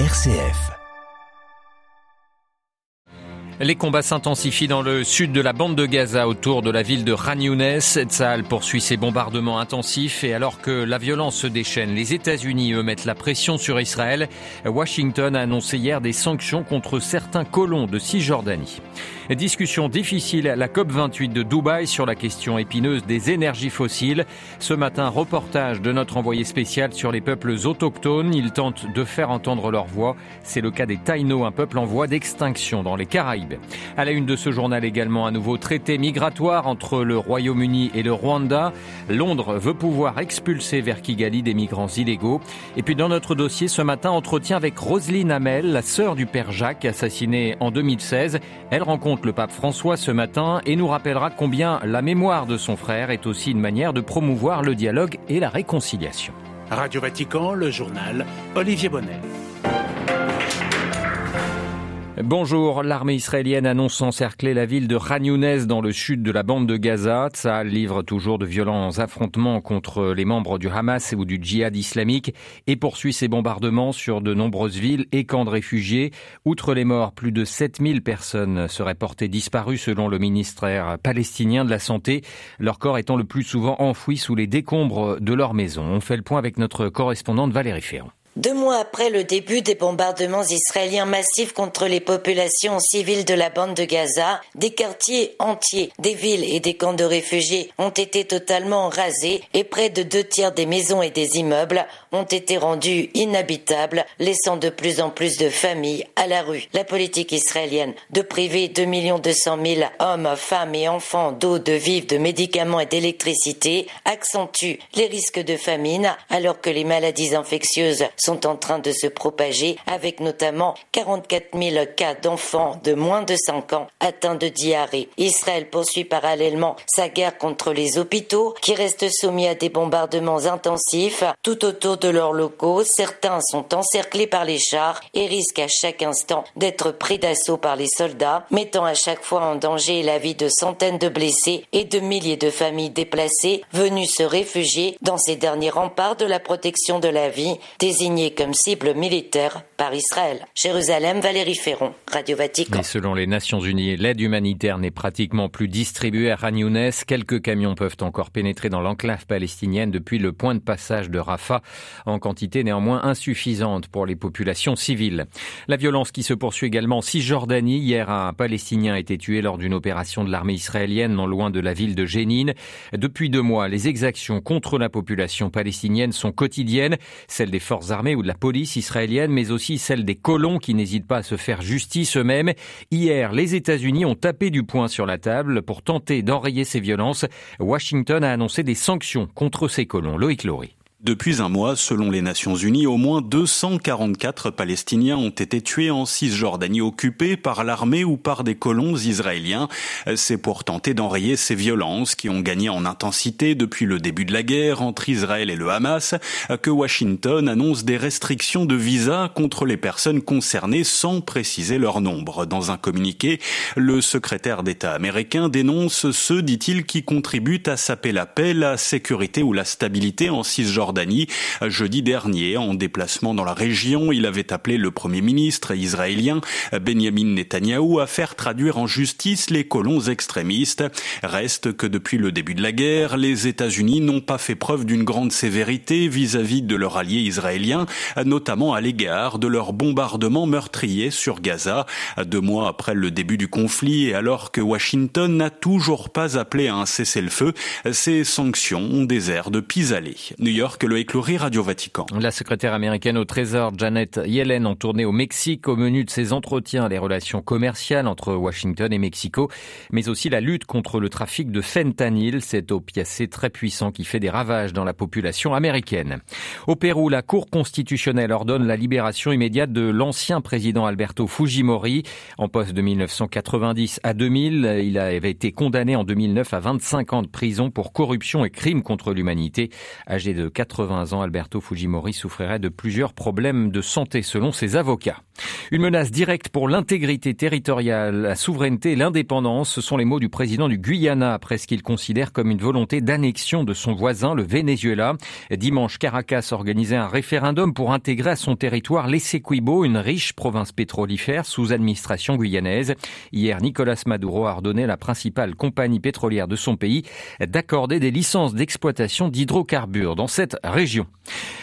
RCF. Les combats s'intensifient dans le sud de la bande de Gaza autour de la ville de Khan Younes. Poursuit ses bombardements intensifs et alors que la violence se déchaîne, les États-Unis, eux, mettent la pression sur Israël. Washington a annoncé hier des sanctions contre certains colons de Cisjordanie. Discussion difficile à la COP28 de Dubaï sur la question épineuse des énergies fossiles. Ce matin, reportage de notre envoyé spécial sur les peuples autochtones. Ils tentent de faire entendre leur voix. C'est le cas des Taïno, un peuple en voie d'extinction dans les Caraïbes. À la une de ce journal également, un nouveau traité migratoire entre le Royaume-Uni et le Rwanda. Londres veut pouvoir expulser vers Kigali des migrants illégaux. Et puis dans notre dossier ce matin, entretien avec Roselyne Hamel, la sœur du père Jacques, assassiné en 2016. Elle rencontre le pape François ce matin et nous rappellera combien la mémoire de son frère est aussi une manière de promouvoir le dialogue et la réconciliation. Radio Vatican, le journal Olivier Bonnet. Bonjour, l'armée israélienne annonce encercler la ville de Khan dans le sud de la bande de Gaza. Ça livre toujours de violents affrontements contre les membres du Hamas ou du djihad islamique et poursuit ses bombardements sur de nombreuses villes et camps de réfugiés. Outre les morts, plus de 7000 personnes seraient portées disparues selon le ministère palestinien de la Santé, leur corps étant le plus souvent enfouis sous les décombres de leur maison. On fait le point avec notre correspondante Valérie Ferrand. Deux mois après le début des bombardements israéliens massifs contre les populations civiles de la bande de Gaza, des quartiers entiers, des villes et des camps de réfugiés ont été totalement rasés et près de deux tiers des maisons et des immeubles ont été rendus inhabitables, laissant de plus en plus de familles à la rue. La politique israélienne de priver 2 200 000 hommes, femmes et enfants d'eau, de vivres, de médicaments et d'électricité accentue les risques de famine alors que les maladies infectieuses sont en train de se propager, avec notamment 44 000 cas d'enfants de moins de 5 ans atteints de diarrhée. Israël poursuit parallèlement sa guerre contre les hôpitaux, qui restent soumis à des bombardements intensifs tout autour de leurs locaux. Certains sont encerclés par les chars et risquent à chaque instant d'être pris d'assaut par les soldats, mettant à chaque fois en danger la vie de centaines de blessés et de milliers de familles déplacées venues se réfugier dans ces derniers remparts de la protection de la vie, désignés comme cible militaire par Israël. Jérusalem, Valérie Ferron, Radio Vatican. Et selon les Nations Unies, l'aide humanitaire n'est pratiquement plus distribuée à Khan Quelques camions peuvent encore pénétrer dans l'enclave palestinienne depuis le point de passage de Rafah, en quantité néanmoins insuffisante pour les populations civiles. La violence qui se poursuit également en Cisjordanie. Hier, un Palestinien a été tué lors d'une opération de l'armée israélienne non loin de la ville de Jénine. Depuis deux mois, les exactions contre la population palestinienne sont quotidiennes, celles des forces armées ou de la police israélienne, mais aussi celle des colons qui n'hésitent pas à se faire justice eux-mêmes. Hier, les États-Unis ont tapé du poing sur la table pour tenter d'enrayer ces violences. Washington a annoncé des sanctions contre ces colons. Loïc Laurie. Depuis un mois, selon les Nations Unies, au moins 244 Palestiniens ont été tués en Cisjordanie occupée par l'armée ou par des colons israéliens. C'est pour tenter d'enrayer ces violences qui ont gagné en intensité depuis le début de la guerre entre Israël et le Hamas que Washington annonce des restrictions de visa contre les personnes concernées sans préciser leur nombre. Dans un communiqué, le secrétaire d'État américain dénonce ceux, dit-il, qui contribuent à saper la paix, la sécurité ou la stabilité en Cisjordanie Jeudi dernier, en déplacement dans la région, il avait appelé le Premier ministre israélien Benjamin Netanyahou à faire traduire en justice les colons extrémistes. Reste que depuis le début de la guerre, les États-Unis n'ont pas fait preuve d'une grande sévérité vis-à-vis de leur allié israélien, notamment à l'égard de leur bombardement meurtrier sur Gaza. Deux mois après le début du conflit et alors que Washington n'a toujours pas appelé à un cessez-le-feu, ces sanctions ont des airs de pis-aller. New York le Radio Vatican. La secrétaire américaine au Trésor, Janet Yellen, en tournée au Mexique au menu de ses entretiens les relations commerciales entre Washington et Mexico, mais aussi la lutte contre le trafic de fentanyl, cet opiacé très puissant qui fait des ravages dans la population américaine. Au Pérou, la Cour constitutionnelle ordonne la libération immédiate de l'ancien président Alberto Fujimori. En poste de 1990 à 2000, il avait été condamné en 2009 à 25 ans de prison pour corruption et crimes contre l'humanité. Âgé de 80 ans, Alberto Fujimori souffrirait de plusieurs problèmes de santé selon ses avocats. Une menace directe pour l'intégrité territoriale, la souveraineté et l'indépendance, ce sont les mots du président du Guyana après ce qu'il considère comme une volonté d'annexion de son voisin, le Venezuela. Dimanche, Caracas organisait un référendum pour intégrer à son territoire l'Essequibo, une riche province pétrolifère sous administration guyanaise. Hier, Nicolas Maduro a ordonné à la principale compagnie pétrolière de son pays d'accorder des licences d'exploitation d'hydrocarbures dans cette région.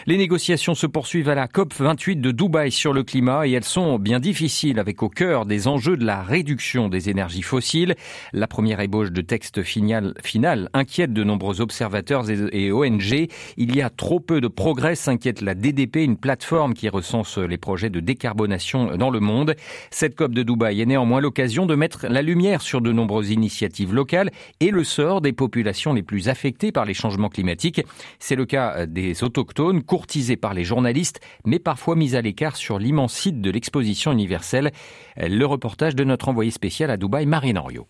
Les négociations se poursuivent à la COP 28 de Dubaï sur le climat et elles sont bien difficiles avec au cœur des enjeux de la réduction des énergies fossiles. La première ébauche de texte final, final inquiète de nombreux observateurs et ONG. Il y a trop peu de progrès, s'inquiète la DDP, une plateforme qui recense les projets de décarbonation dans le monde. Cette COP de Dubaï est néanmoins l'occasion de mettre la lumière sur de nombreuses initiatives locales et le sort des populations les plus affectées par les changements climatiques. C'est le cas des autochtones, courtisés par les journalistes, mais parfois mis à l'écart sur l'immense site de l'exposition universelle. Le reportage de notre envoyé spécial à Dubaï, Marine Henriot.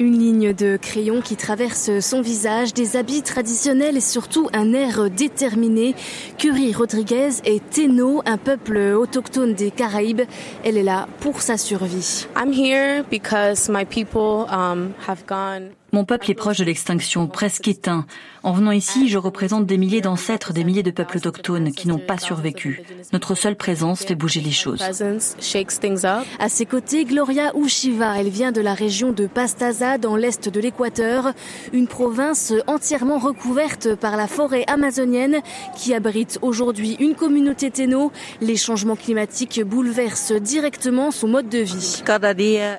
Une ligne de crayon qui traverse son visage, des habits traditionnels et surtout un air déterminé. Curie Rodriguez est Téno, un peuple autochtone des Caraïbes. Elle est là pour sa survie. I'm here because my people um, have gone mon peuple est proche de l'extinction, presque éteint. En venant ici, je représente des milliers d'ancêtres, des milliers de peuples autochtones qui n'ont pas survécu. Notre seule présence fait bouger les choses. À ses côtés, Gloria Ushiva. Elle vient de la région de Pastaza, dans l'est de l'Équateur, une province entièrement recouverte par la forêt amazonienne qui abrite aujourd'hui une communauté téno. Les changements climatiques bouleversent directement son mode de vie.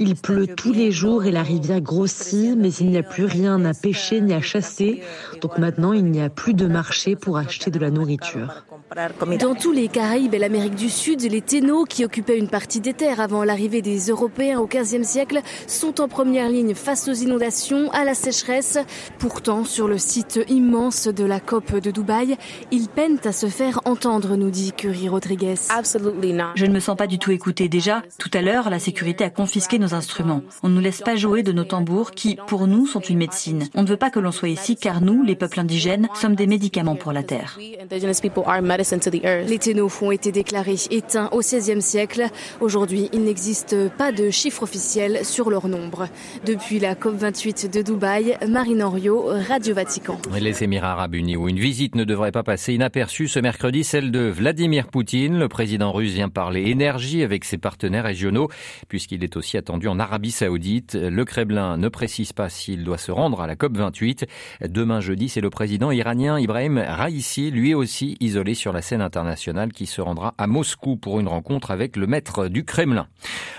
Il pleut tous les jours et la rivière grossit, mais il n'y a plus rien à pêcher ni à chasser. Donc maintenant, il n'y a plus de marché pour acheter de la nourriture. Dans tous les Caraïbes et l'Amérique du Sud, les Ténos, qui occupaient une partie des terres avant l'arrivée des Européens au XVe siècle, sont en première ligne face aux inondations, à la sécheresse. Pourtant, sur le site immense de la COP de Dubaï, ils peinent à se faire entendre, nous dit Curie Rodriguez. Je ne me sens pas du tout écoutée. Déjà, tout à l'heure, la sécurité a confisqué nos instruments. On ne nous laisse pas jouer de nos tambours qui, pour nous, sont une médecine. On ne veut pas que l'on soit ici car nous, les peuples indigènes, sommes des médicaments pour la terre. Les Ténofs ont été déclarés éteints au XVIe siècle. Aujourd'hui, il n'existe pas de chiffre officiel sur leur nombre. Depuis la COP28 de Dubaï, Marine Henriot, Radio Vatican. Les Émirats arabes unis où une visite ne devrait pas passer inaperçue ce mercredi, celle de Vladimir Poutine. Le président russe vient parler énergie avec ses partenaires régionaux puisqu'il est aussi attendu en Arabie saoudite. Le Kremlin ne précise pas s'il doit se rendre à la COP28. Demain jeudi, c'est le président iranien Ibrahim Raisi, lui aussi isolé sur la scène internationale, qui se rendra à Moscou pour une rencontre avec le maître du Kremlin.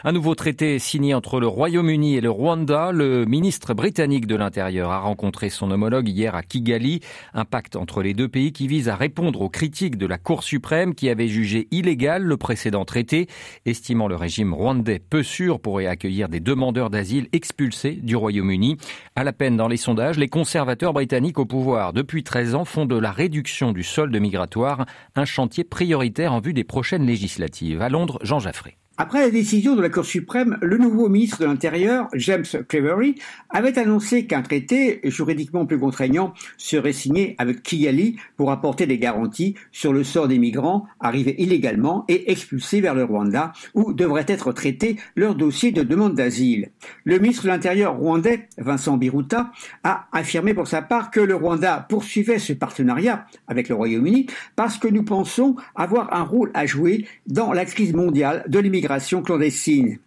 Un nouveau traité signé entre le Royaume-Uni et le Rwanda. Le ministre britannique de l'Intérieur a rencontré son homologue hier à Kigali. Un pacte entre les deux pays qui vise à répondre aux critiques de la Cour suprême qui avait jugé illégal le précédent traité, estimant le régime rwandais peu sûr pourrait accueillir des demandeurs d'asile expulsés du Royaume-Uni. À la peine dans les sondages, les conservateurs britanniques au pouvoir depuis 13 ans font de la réduction du solde migratoire un chantier prioritaire en vue des prochaines législatives. À Londres, Jean Jaffré. Après la décision de la Cour suprême, le nouveau ministre de l'Intérieur, James Cleverly, avait annoncé qu'un traité juridiquement plus contraignant serait signé avec Kigali pour apporter des garanties sur le sort des migrants arrivés illégalement et expulsés vers le Rwanda, où devrait être traité leur dossier de demande d'asile. Le ministre de l'Intérieur rwandais, Vincent Biruta, a affirmé pour sa part que le Rwanda poursuivait ce partenariat avec le Royaume-Uni parce que nous pensons avoir un rôle à jouer dans la crise mondiale de l'immigration clandestine.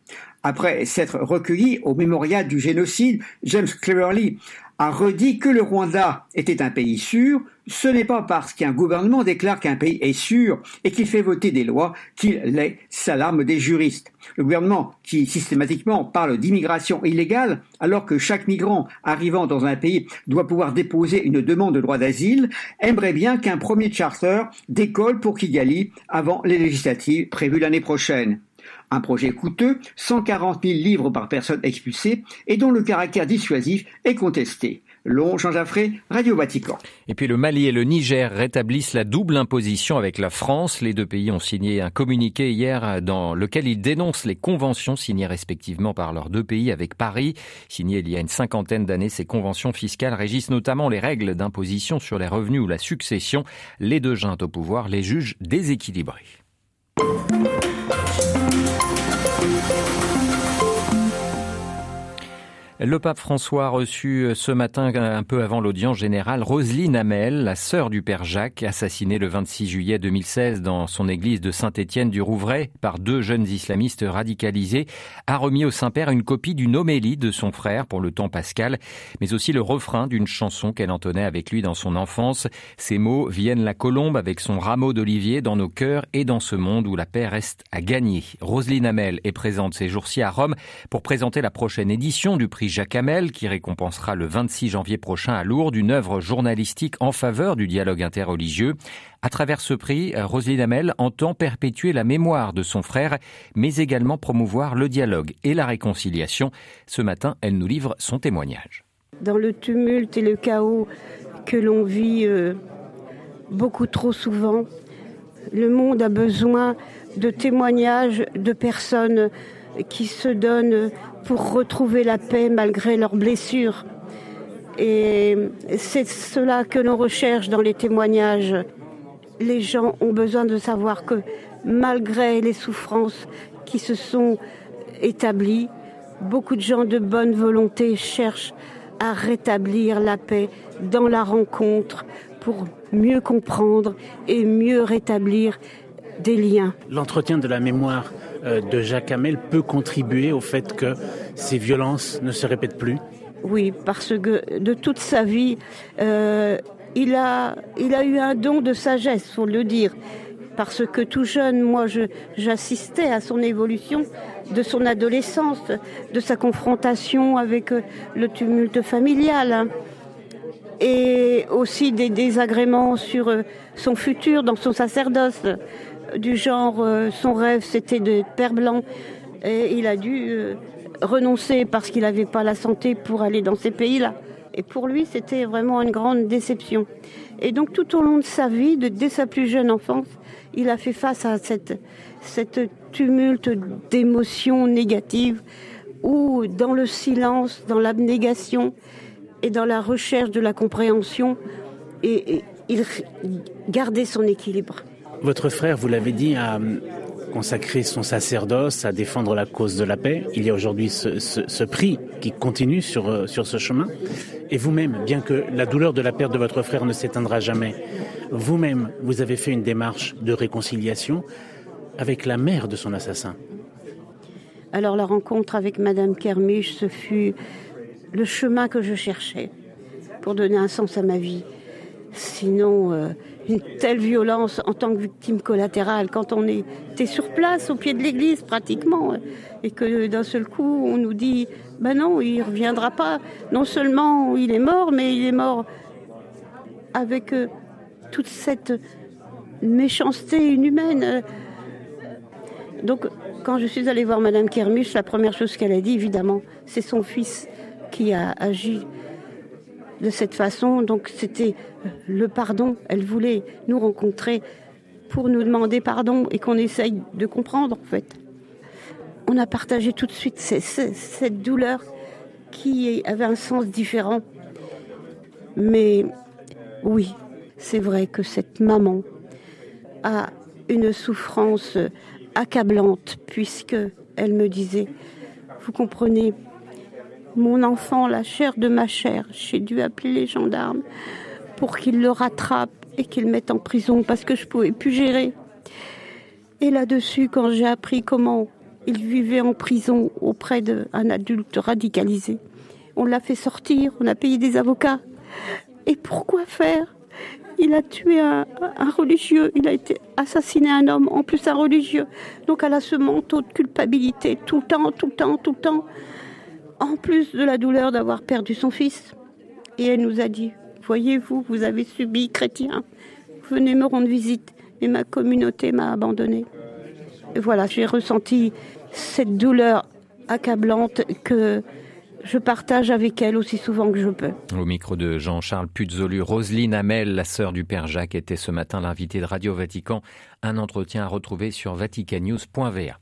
Après s'être recueilli au mémorial du génocide, James Cleverly a redit que le Rwanda était un pays sûr, ce n'est pas parce qu'un gouvernement déclare qu'un pays est sûr et qu'il fait voter des lois qu'il est l'alarme des juristes. Le gouvernement qui systématiquement parle d'immigration illégale alors que chaque migrant arrivant dans un pays doit pouvoir déposer une demande de droit d'asile aimerait bien qu'un premier charter décolle pour Kigali avant les législatives prévues l'année prochaine. Un projet coûteux, 140 000 livres par personne expulsée, et dont le caractère dissuasif est contesté. Long, Jean Jaffré, Radio Vatican. Et puis le Mali et le Niger rétablissent la double imposition avec la France. Les deux pays ont signé un communiqué hier dans lequel ils dénoncent les conventions signées respectivement par leurs deux pays avec Paris. Signées il y a une cinquantaine d'années, ces conventions fiscales régissent notamment les règles d'imposition sur les revenus ou la succession. Les deux juntes au pouvoir les jugent déséquilibrées. Thank you. Le pape François a reçu euh, ce matin, un peu avant l'audience générale, Roselyne Hamel, la sœur du père Jacques, assassinée le 26 juillet 2016 dans son église de Saint-Étienne du Rouvray par deux jeunes islamistes radicalisés, a remis au Saint-Père une copie d'une homélie de son frère pour le temps pascal, mais aussi le refrain d'une chanson qu'elle entonnait avec lui dans son enfance. Ces mots viennent la colombe avec son rameau d'olivier dans nos cœurs et dans ce monde où la paix reste à gagner. Roselyne Hamel est présente ces jours-ci à Rome pour présenter la prochaine édition du prix Jacques Hamel, qui récompensera le 26 janvier prochain à Lourdes une œuvre journalistique en faveur du dialogue interreligieux. À travers ce prix, Roselyne Hamel entend perpétuer la mémoire de son frère, mais également promouvoir le dialogue et la réconciliation. Ce matin, elle nous livre son témoignage. Dans le tumulte et le chaos que l'on vit euh, beaucoup trop souvent, le monde a besoin de témoignages de personnes qui se donnent pour retrouver la paix malgré leurs blessures. Et c'est cela que l'on recherche dans les témoignages. Les gens ont besoin de savoir que malgré les souffrances qui se sont établies, beaucoup de gens de bonne volonté cherchent à rétablir la paix dans la rencontre pour mieux comprendre et mieux rétablir des liens. L'entretien de la mémoire de Jacques Hamel peut contribuer au fait que ces violences ne se répètent plus? Oui, parce que de toute sa vie, euh, il, a, il a eu un don de sagesse, faut le dire. Parce que tout jeune, moi, j'assistais à son évolution de son adolescence, de sa confrontation avec euh, le tumulte familial hein, et aussi des désagréments sur son futur dans son sacerdoce du genre euh, son rêve c'était de père blanc et il a dû euh, renoncer parce qu'il n'avait pas la santé pour aller dans ces pays-là. Et pour lui, c'était vraiment une grande déception. Et donc tout au long de sa vie, dès sa plus jeune enfance, il a fait face à cette, cette tumulte d'émotions négatives où dans le silence, dans l'abnégation et dans la recherche de la compréhension, et il gardait son équilibre. Votre frère, vous l'avez dit, a consacré son sacerdoce à défendre la cause de la paix. Il y a aujourd'hui ce, prix qui continue sur, euh, sur ce chemin. Et vous-même, bien que la douleur de la perte de votre frère ne s'éteindra jamais, vous-même, vous avez fait une démarche de réconciliation avec la mère de son assassin. Alors la rencontre avec Madame Kermiche, ce fut le chemin que je cherchais pour donner un sens à ma vie. Sinon, euh, une telle violence en tant que victime collatérale, quand on était sur place, au pied de l'église pratiquement, et que d'un seul coup, on nous dit, ben non, il ne reviendra pas. Non seulement il est mort, mais il est mort avec euh, toute cette méchanceté inhumaine. Donc, quand je suis allée voir Madame Kermiche, la première chose qu'elle a dit, évidemment, c'est son fils qui a agi de cette façon. Donc c'était le pardon. Elle voulait nous rencontrer pour nous demander pardon et qu'on essaye de comprendre en fait. On a partagé tout de suite cette douleur qui avait un sens différent. Mais oui, c'est vrai que cette maman a une souffrance accablante puisque elle me disait, vous comprenez, mon enfant, la chair de ma chair. J'ai dû appeler les gendarmes pour qu'ils le rattrapent et qu'ils le mettent en prison parce que je pouvais plus gérer. Et là-dessus, quand j'ai appris comment il vivait en prison auprès d'un adulte radicalisé, on l'a fait sortir, on a payé des avocats. Et pourquoi faire? Il a tué un, un, religieux, il a été assassiné un homme, en plus un religieux. Donc elle a ce manteau de culpabilité tout le temps, tout le temps, tout le temps en plus de la douleur d'avoir perdu son fils. Et elle nous a dit, voyez-vous, vous avez subi chrétien, venez me rendre visite. Et ma communauté m'a abandonné. Et voilà, j'ai ressenti cette douleur accablante que je partage avec elle aussi souvent que je peux. Au micro de Jean-Charles Puzolu, Roselyne Hamel, la sœur du père Jacques, était ce matin l'invitée de Radio Vatican. Un entretien à retrouver sur vaticanews.va.